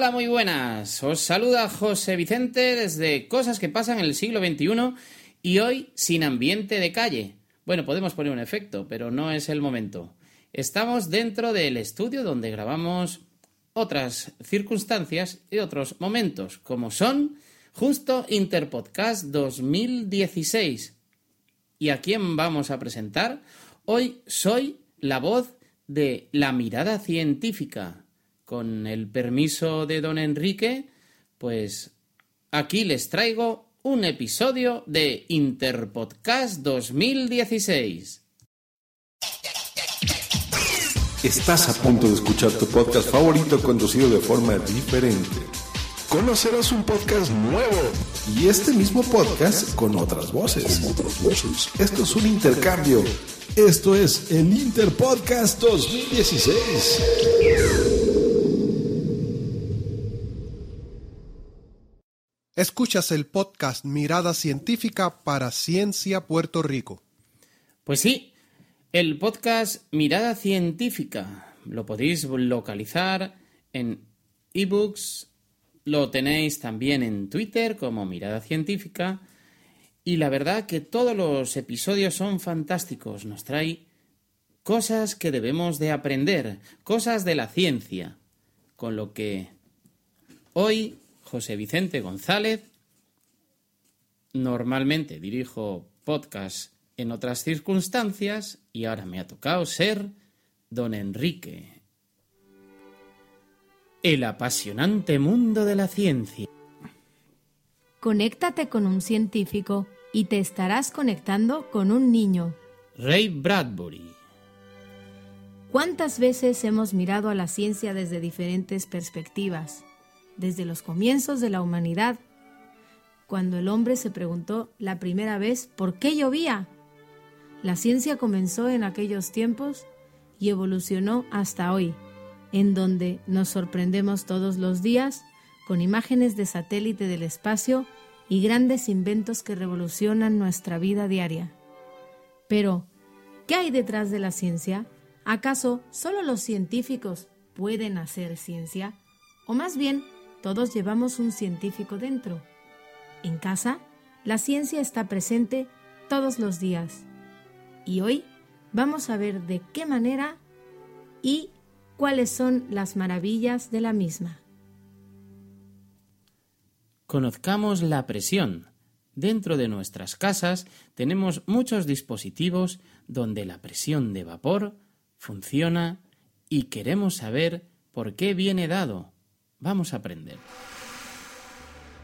Hola, muy buenas. Os saluda José Vicente desde Cosas que pasan en el siglo XXI y hoy sin ambiente de calle. Bueno, podemos poner un efecto, pero no es el momento. Estamos dentro del estudio donde grabamos otras circunstancias y otros momentos, como son justo Interpodcast 2016. ¿Y a quién vamos a presentar? Hoy soy la voz de La Mirada Científica. Con el permiso de don Enrique, pues aquí les traigo un episodio de Interpodcast 2016. Estás a punto de escuchar tu podcast favorito conducido de forma diferente. Conocerás un podcast nuevo y este mismo podcast con otras voces. Esto es un intercambio. Esto es el Interpodcast 2016. Escuchas el podcast Mirada Científica para Ciencia Puerto Rico. Pues sí, el podcast Mirada Científica. Lo podéis localizar en ebooks, lo tenéis también en Twitter como Mirada Científica. Y la verdad que todos los episodios son fantásticos, nos trae cosas que debemos de aprender, cosas de la ciencia, con lo que hoy José Vicente González. Normalmente dirijo podcast en otras circunstancias y ahora me ha tocado ser don Enrique. El apasionante mundo de la ciencia. Conéctate con un científico y te estarás conectando con un niño. Ray Bradbury. ¿Cuántas veces hemos mirado a la ciencia desde diferentes perspectivas? Desde los comienzos de la humanidad, cuando el hombre se preguntó la primera vez por qué llovía. La ciencia comenzó en aquellos tiempos y evolucionó hasta hoy, en donde nos sorprendemos todos los días con imágenes de satélite del espacio y grandes inventos que revolucionan nuestra vida diaria. Pero, ¿qué hay detrás de la ciencia? ¿Acaso solo los científicos pueden hacer ciencia? O más bien, todos llevamos un científico dentro. En casa, la ciencia está presente todos los días. Y hoy vamos a ver de qué manera y cuáles son las maravillas de la misma. Conozcamos la presión. Dentro de nuestras casas tenemos muchos dispositivos donde la presión de vapor funciona y queremos saber por qué viene dado Vamos a aprender.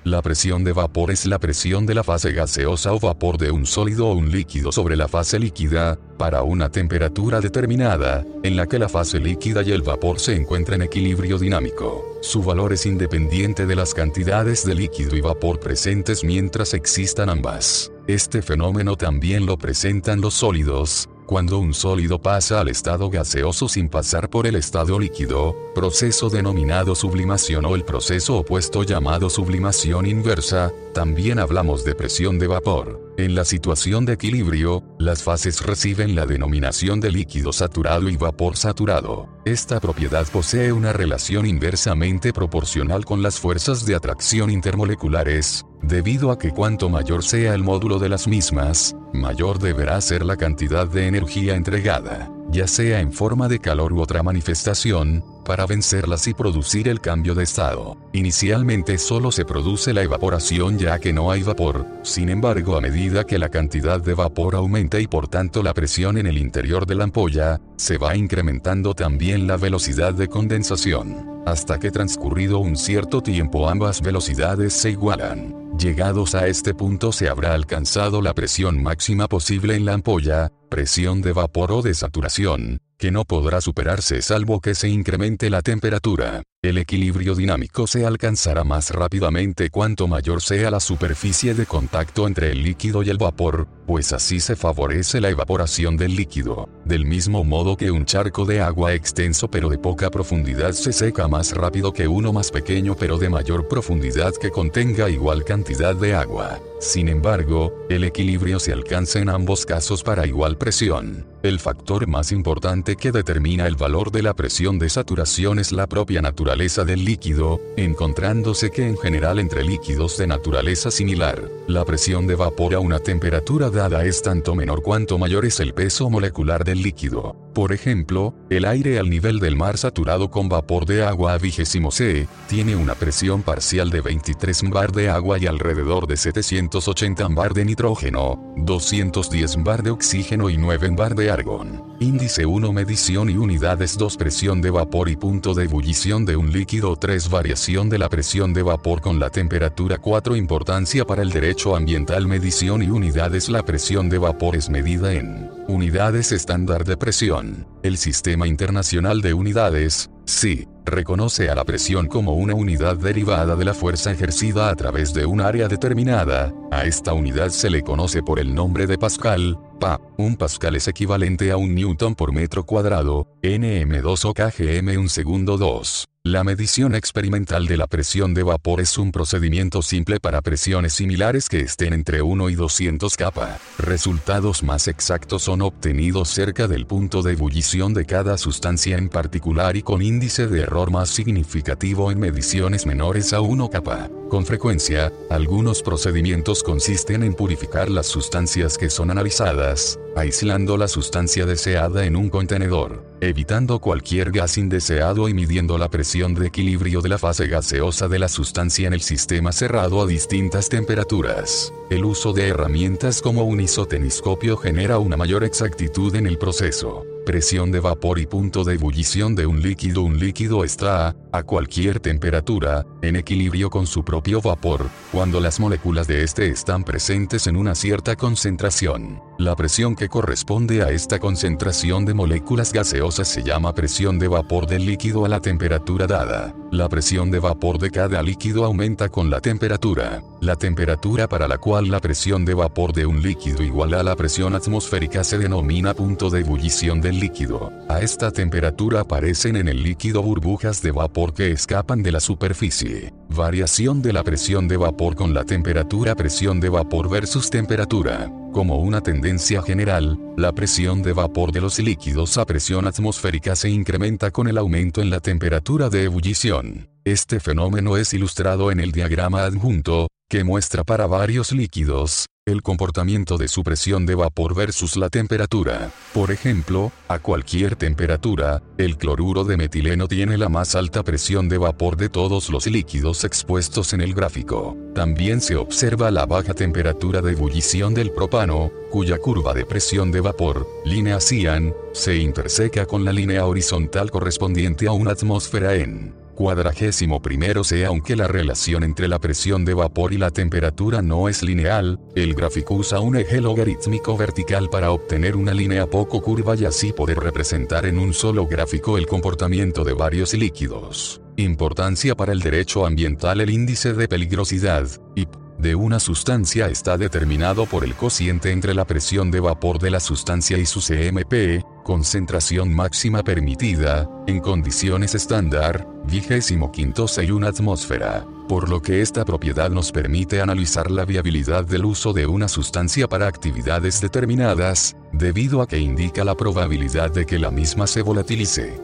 La presión de vapor es la presión de la fase gaseosa o vapor de un sólido o un líquido sobre la fase líquida, para una temperatura determinada, en la que la fase líquida y el vapor se encuentran en equilibrio dinámico. Su valor es independiente de las cantidades de líquido y vapor presentes mientras existan ambas. Este fenómeno también lo presentan los sólidos, cuando un sólido pasa al estado gaseoso sin pasar por el estado líquido, proceso denominado sublimación o el proceso opuesto llamado sublimación inversa, también hablamos de presión de vapor. En la situación de equilibrio, las fases reciben la denominación de líquido saturado y vapor saturado. Esta propiedad posee una relación inversamente proporcional con las fuerzas de atracción intermoleculares, debido a que cuanto mayor sea el módulo de las mismas, mayor deberá ser la cantidad de energía entregada ya sea en forma de calor u otra manifestación, para vencerlas y producir el cambio de estado. Inicialmente solo se produce la evaporación ya que no hay vapor, sin embargo a medida que la cantidad de vapor aumenta y por tanto la presión en el interior de la ampolla, se va incrementando también la velocidad de condensación, hasta que transcurrido un cierto tiempo ambas velocidades se igualan. Llegados a este punto se habrá alcanzado la presión máxima posible en la ampolla, presión de vapor o de saturación, que no podrá superarse salvo que se incremente la temperatura. El equilibrio dinámico se alcanzará más rápidamente cuanto mayor sea la superficie de contacto entre el líquido y el vapor, pues así se favorece la evaporación del líquido. Del mismo modo que un charco de agua extenso pero de poca profundidad se seca más rápido que uno más pequeño pero de mayor profundidad que contenga igual cantidad de agua. Sin embargo, el equilibrio se alcanza en ambos casos para igual presión. El factor más importante que determina el valor de la presión de saturación es la propia naturaleza del líquido, encontrándose que en general entre líquidos de naturaleza similar, la presión de vapor a una temperatura dada es tanto menor cuanto mayor es el peso molecular del líquido. Por ejemplo, el aire al nivel del mar saturado con vapor de agua a vigésimo C, tiene una presión parcial de 23 bar de agua y alrededor de 780 bar de nitrógeno, 210 bar de oxígeno y 9 bar de argón. Índice 1 medición y unidades 2 presión de vapor y punto de ebullición de un líquido 3 variación de la presión de vapor con la temperatura 4 importancia para el derecho ambiental medición y unidades la presión de vapor es medida en unidades estándar de presión. El Sistema Internacional de Unidades, sí, reconoce a la presión como una unidad derivada de la fuerza ejercida a través de un área determinada, a esta unidad se le conoce por el nombre de Pascal, Pa. Un Pascal es equivalente a un Newton por metro cuadrado, nm2 o kgm un segundo 2. La medición experimental de la presión de vapor es un procedimiento simple para presiones similares que estén entre 1 y 200 capa. Resultados más exactos son obtenidos cerca del punto de ebullición de cada sustancia en particular y con índice de error más significativo en mediciones menores a 1 capa. Con frecuencia, algunos procedimientos consisten en purificar las sustancias que son analizadas, aislando la sustancia deseada en un contenedor, evitando cualquier gas indeseado y midiendo la presión de equilibrio de la fase gaseosa de la sustancia en el sistema cerrado a distintas temperaturas. El uso de herramientas como un isoteniscopio genera una mayor exactitud en el proceso presión de vapor y punto de ebullición de un líquido. Un líquido está, a cualquier temperatura, en equilibrio con su propio vapor, cuando las moléculas de este están presentes en una cierta concentración. La presión que corresponde a esta concentración de moléculas gaseosas se llama presión de vapor del líquido a la temperatura dada. La presión de vapor de cada líquido aumenta con la temperatura. La temperatura para la cual la presión de vapor de un líquido iguala a la presión atmosférica se denomina punto de ebullición del líquido. A esta temperatura aparecen en el líquido burbujas de vapor que escapan de la superficie. Variación de la presión de vapor con la temperatura presión de vapor versus temperatura. Como una tendencia general, la presión de vapor de los líquidos a presión atmosférica se incrementa con el aumento en la temperatura de ebullición. Este fenómeno es ilustrado en el diagrama adjunto, que muestra para varios líquidos, el comportamiento de su presión de vapor versus la temperatura. Por ejemplo, a cualquier temperatura, el cloruro de metileno tiene la más alta presión de vapor de todos los líquidos expuestos en el gráfico. También se observa la baja temperatura de ebullición del propano, cuya curva de presión de vapor, línea Cian, se interseca con la línea horizontal correspondiente a una atmósfera en cuadragésimo primero sea aunque la relación entre la presión de vapor y la temperatura no es lineal, el gráfico usa un eje logarítmico vertical para obtener una línea poco curva y así poder representar en un solo gráfico el comportamiento de varios líquidos. Importancia para el derecho ambiental el índice de peligrosidad, IP de una sustancia está determinado por el cociente entre la presión de vapor de la sustancia y su CMP, concentración máxima permitida, en condiciones estándar, vigésimo quinto una atmósfera, por lo que esta propiedad nos permite analizar la viabilidad del uso de una sustancia para actividades determinadas, debido a que indica la probabilidad de que la misma se volatilice.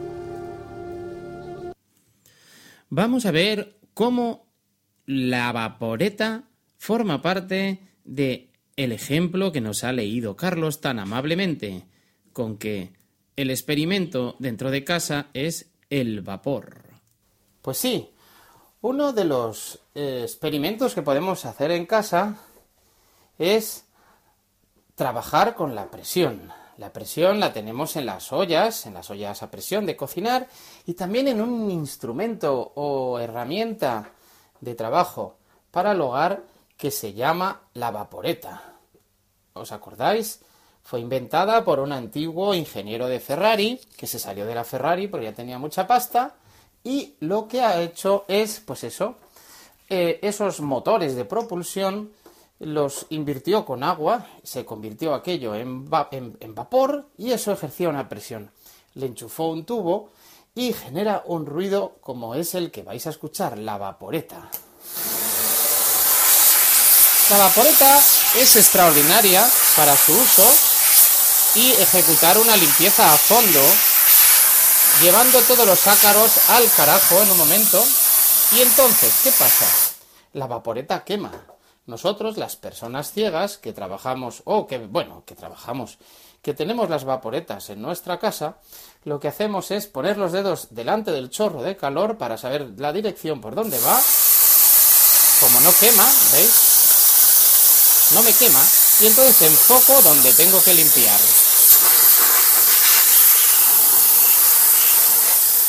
Vamos a ver cómo la vaporeta forma parte de el ejemplo que nos ha leído Carlos tan amablemente, con que el experimento dentro de casa es el vapor. Pues sí, uno de los eh, experimentos que podemos hacer en casa es trabajar con la presión. La presión la tenemos en las ollas, en las ollas a presión de cocinar y también en un instrumento o herramienta de trabajo para el hogar que se llama la vaporeta. ¿Os acordáis? Fue inventada por un antiguo ingeniero de Ferrari que se salió de la Ferrari porque ya tenía mucha pasta y lo que ha hecho es, pues eso, eh, esos motores de propulsión los invirtió con agua, se convirtió aquello en, en, vapor y eso ejercía una presión. Le enchufó un tubo y genera un ruido como es el que vais a escuchar, la vaporeta. La vaporeta es extraordinaria para su uso y ejecutar una limpieza a fondo llevando todos los ácaros al carajo en un momento. Y entonces, ¿qué pasa? La vaporeta quema. Nosotros, las personas ciegas que trabajamos, o que, bueno, que trabajamos, que tenemos las vaporetas en nuestra casa, lo que hacemos es poner los dedos delante del chorro de calor para saber la dirección por dónde va. Como no quema, ¿veis? No me quema. Y entonces enfoco donde tengo que limpiar.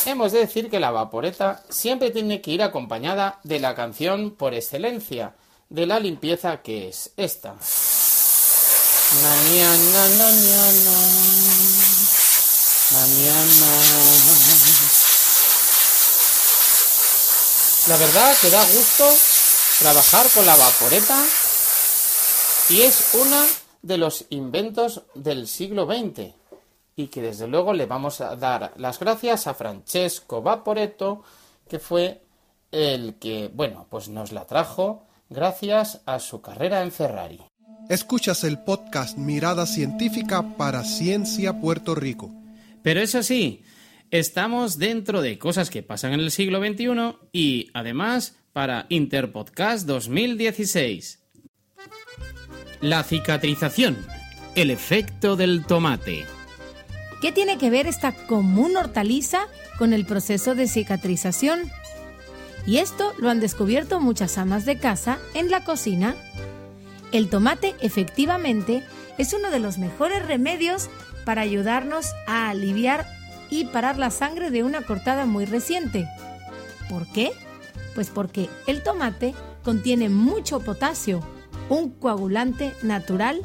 Hemos de decir que la vaporeta siempre tiene que ir acompañada de la canción por excelencia de la limpieza que es esta. La verdad que da gusto trabajar con la vaporeta y es uno de los inventos del siglo XX y que desde luego le vamos a dar las gracias a Francesco Vaporetto, que fue el que, bueno, pues nos la trajo gracias a su carrera en Ferrari. Escuchas el podcast Mirada Científica para Ciencia Puerto Rico. Pero eso sí, estamos dentro de cosas que pasan en el siglo XXI y además para Interpodcast 2016. La cicatrización, el efecto del tomate. ¿Qué tiene que ver esta común hortaliza con el proceso de cicatrización? Y esto lo han descubierto muchas amas de casa en la cocina. El tomate efectivamente es uno de los mejores remedios para ayudarnos a aliviar y parar la sangre de una cortada muy reciente. ¿Por qué? Pues porque el tomate contiene mucho potasio, un coagulante natural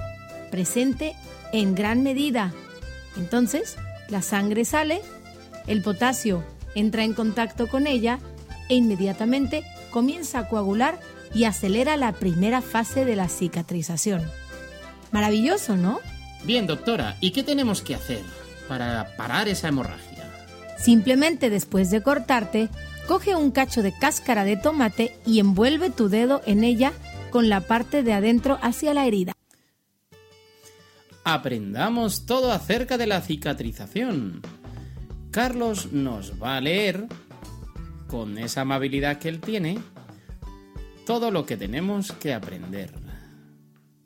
presente en gran medida entonces, la sangre sale, el potasio entra en contacto con ella e inmediatamente comienza a coagular y acelera la primera fase de la cicatrización. Maravilloso, ¿no? Bien, doctora, ¿y qué tenemos que hacer para parar esa hemorragia? Simplemente después de cortarte, coge un cacho de cáscara de tomate y envuelve tu dedo en ella con la parte de adentro hacia la herida aprendamos todo acerca de la cicatrización. Carlos nos va a leer, con esa amabilidad que él tiene, todo lo que tenemos que aprender.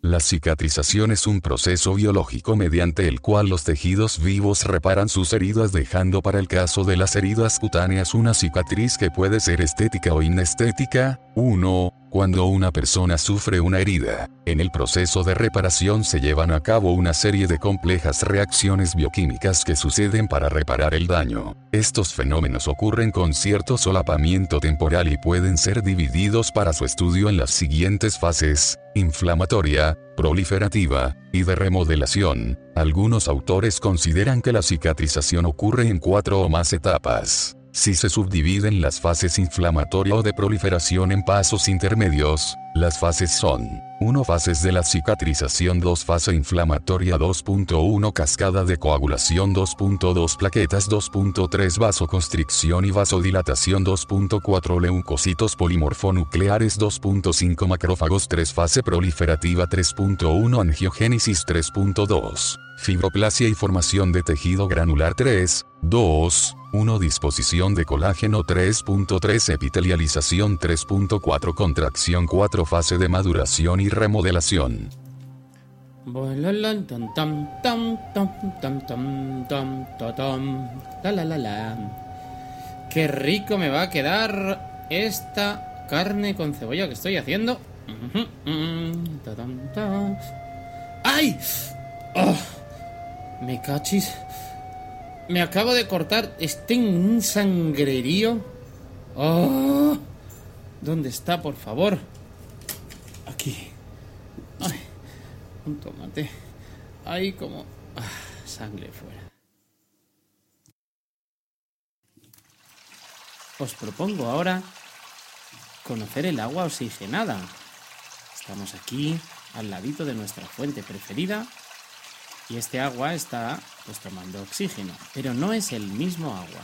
La cicatrización es un proceso biológico mediante el cual los tejidos vivos reparan sus heridas dejando para el caso de las heridas cutáneas una cicatriz que puede ser estética o inestética. 1. Cuando una persona sufre una herida, en el proceso de reparación se llevan a cabo una serie de complejas reacciones bioquímicas que suceden para reparar el daño. Estos fenómenos ocurren con cierto solapamiento temporal y pueden ser divididos para su estudio en las siguientes fases, inflamatoria, proliferativa, y de remodelación. Algunos autores consideran que la cicatrización ocurre en cuatro o más etapas. Si se subdividen las fases inflamatoria o de proliferación en pasos intermedios, las fases son 1 fases de la cicatrización 2 fase inflamatoria 2.1 cascada de coagulación 2.2 plaquetas 2.3 vasoconstricción y vasodilatación 2.4 leucocitos polimorfonucleares 2.5 macrófagos 3 fase proliferativa 3.1 angiogénesis 3.2 fibroplasia y formación de tejido granular 3, 2, 1 disposición de colágeno 3.3 epitelialización 3.4 contracción 4 fase de maduración y remodelación. Qué rico me va a quedar esta carne con cebolla que estoy haciendo. ¡Ay! ¡Oh! Me cachis. Me acabo de cortar este un sangrerío. ¡Oh! ¿Dónde está, por favor? Aquí. Un tomate. Ahí como... ah, sangre fuera. Os propongo ahora conocer el agua oxigenada. Estamos aquí, al ladito de nuestra fuente preferida, y este agua está pues tomando oxígeno, pero no es el mismo agua.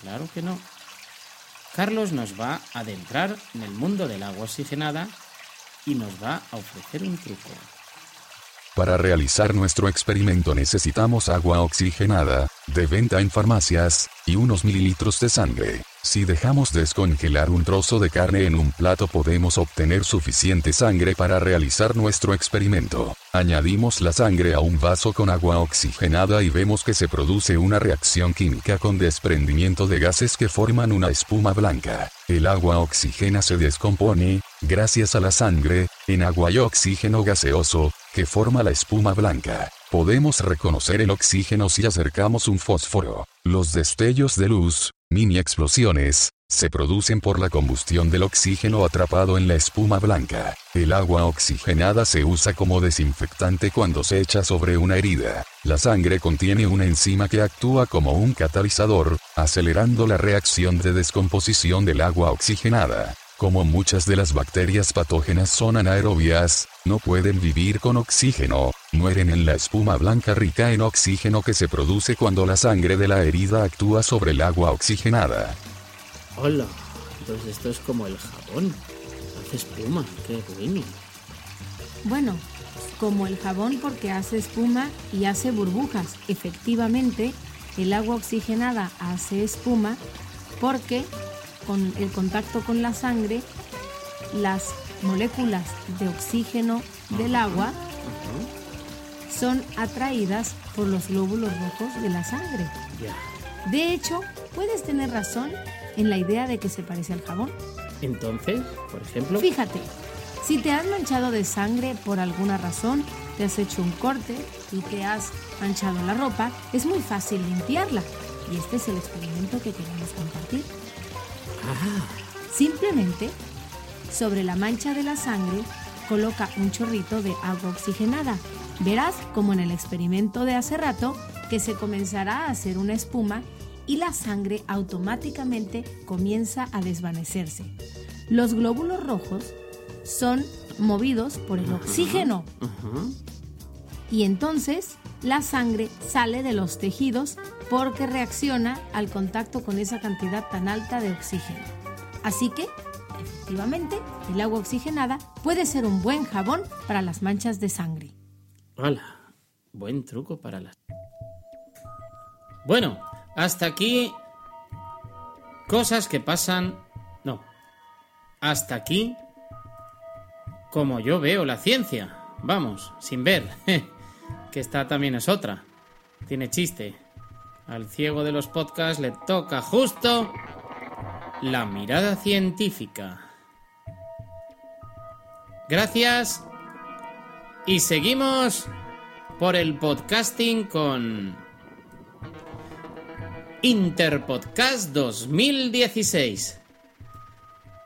Claro que no. Carlos nos va a adentrar en el mundo del agua oxigenada y nos va a ofrecer un truco. Para realizar nuestro experimento necesitamos agua oxigenada, de venta en farmacias, y unos mililitros de sangre. Si dejamos descongelar un trozo de carne en un plato podemos obtener suficiente sangre para realizar nuestro experimento. Añadimos la sangre a un vaso con agua oxigenada y vemos que se produce una reacción química con desprendimiento de gases que forman una espuma blanca. El agua oxigena se descompone, gracias a la sangre, en agua y oxígeno gaseoso, que forma la espuma blanca. Podemos reconocer el oxígeno si acercamos un fósforo. Los destellos de luz, mini explosiones, se producen por la combustión del oxígeno atrapado en la espuma blanca. El agua oxigenada se usa como desinfectante cuando se echa sobre una herida. La sangre contiene una enzima que actúa como un catalizador, acelerando la reacción de descomposición del agua oxigenada. Como muchas de las bacterias patógenas son anaerobias, no pueden vivir con oxígeno, mueren en la espuma blanca rica en oxígeno que se produce cuando la sangre de la herida actúa sobre el agua oxigenada. Hola, entonces esto es como el jabón. Hace espuma, qué bueno. Bueno, como el jabón porque hace espuma y hace burbujas. Efectivamente, el agua oxigenada hace espuma porque con el contacto con la sangre, las moléculas de oxígeno del agua son atraídas por los glóbulos rojos de la sangre. De hecho, puedes tener razón en la idea de que se parece al jabón. Entonces, por ejemplo... Fíjate, si te has manchado de sangre por alguna razón, te has hecho un corte y te has manchado la ropa, es muy fácil limpiarla. Y este es el experimento que queremos compartir. Simplemente, sobre la mancha de la sangre, coloca un chorrito de agua oxigenada. Verás, como en el experimento de hace rato, que se comenzará a hacer una espuma y la sangre automáticamente comienza a desvanecerse. Los glóbulos rojos son movidos por el oxígeno y entonces la sangre sale de los tejidos porque reacciona al contacto con esa cantidad tan alta de oxígeno. Así que, efectivamente, el agua oxigenada puede ser un buen jabón para las manchas de sangre. Hola, buen truco para las... Bueno, hasta aquí cosas que pasan... No, hasta aquí como yo veo la ciencia. Vamos, sin ver. que esta también es otra. Tiene chiste. Al ciego de los podcasts le toca justo la mirada científica. Gracias. Y seguimos por el podcasting con Interpodcast 2016.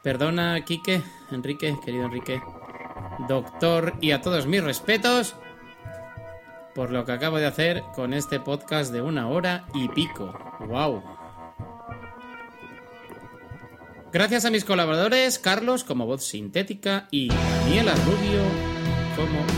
Perdona, Quique, Enrique, querido Enrique, doctor, y a todos mis respetos por lo que acabo de hacer con este podcast de una hora y pico. ¡Wow! Gracias a mis colaboradores, Carlos como voz sintética y Daniela Rubio como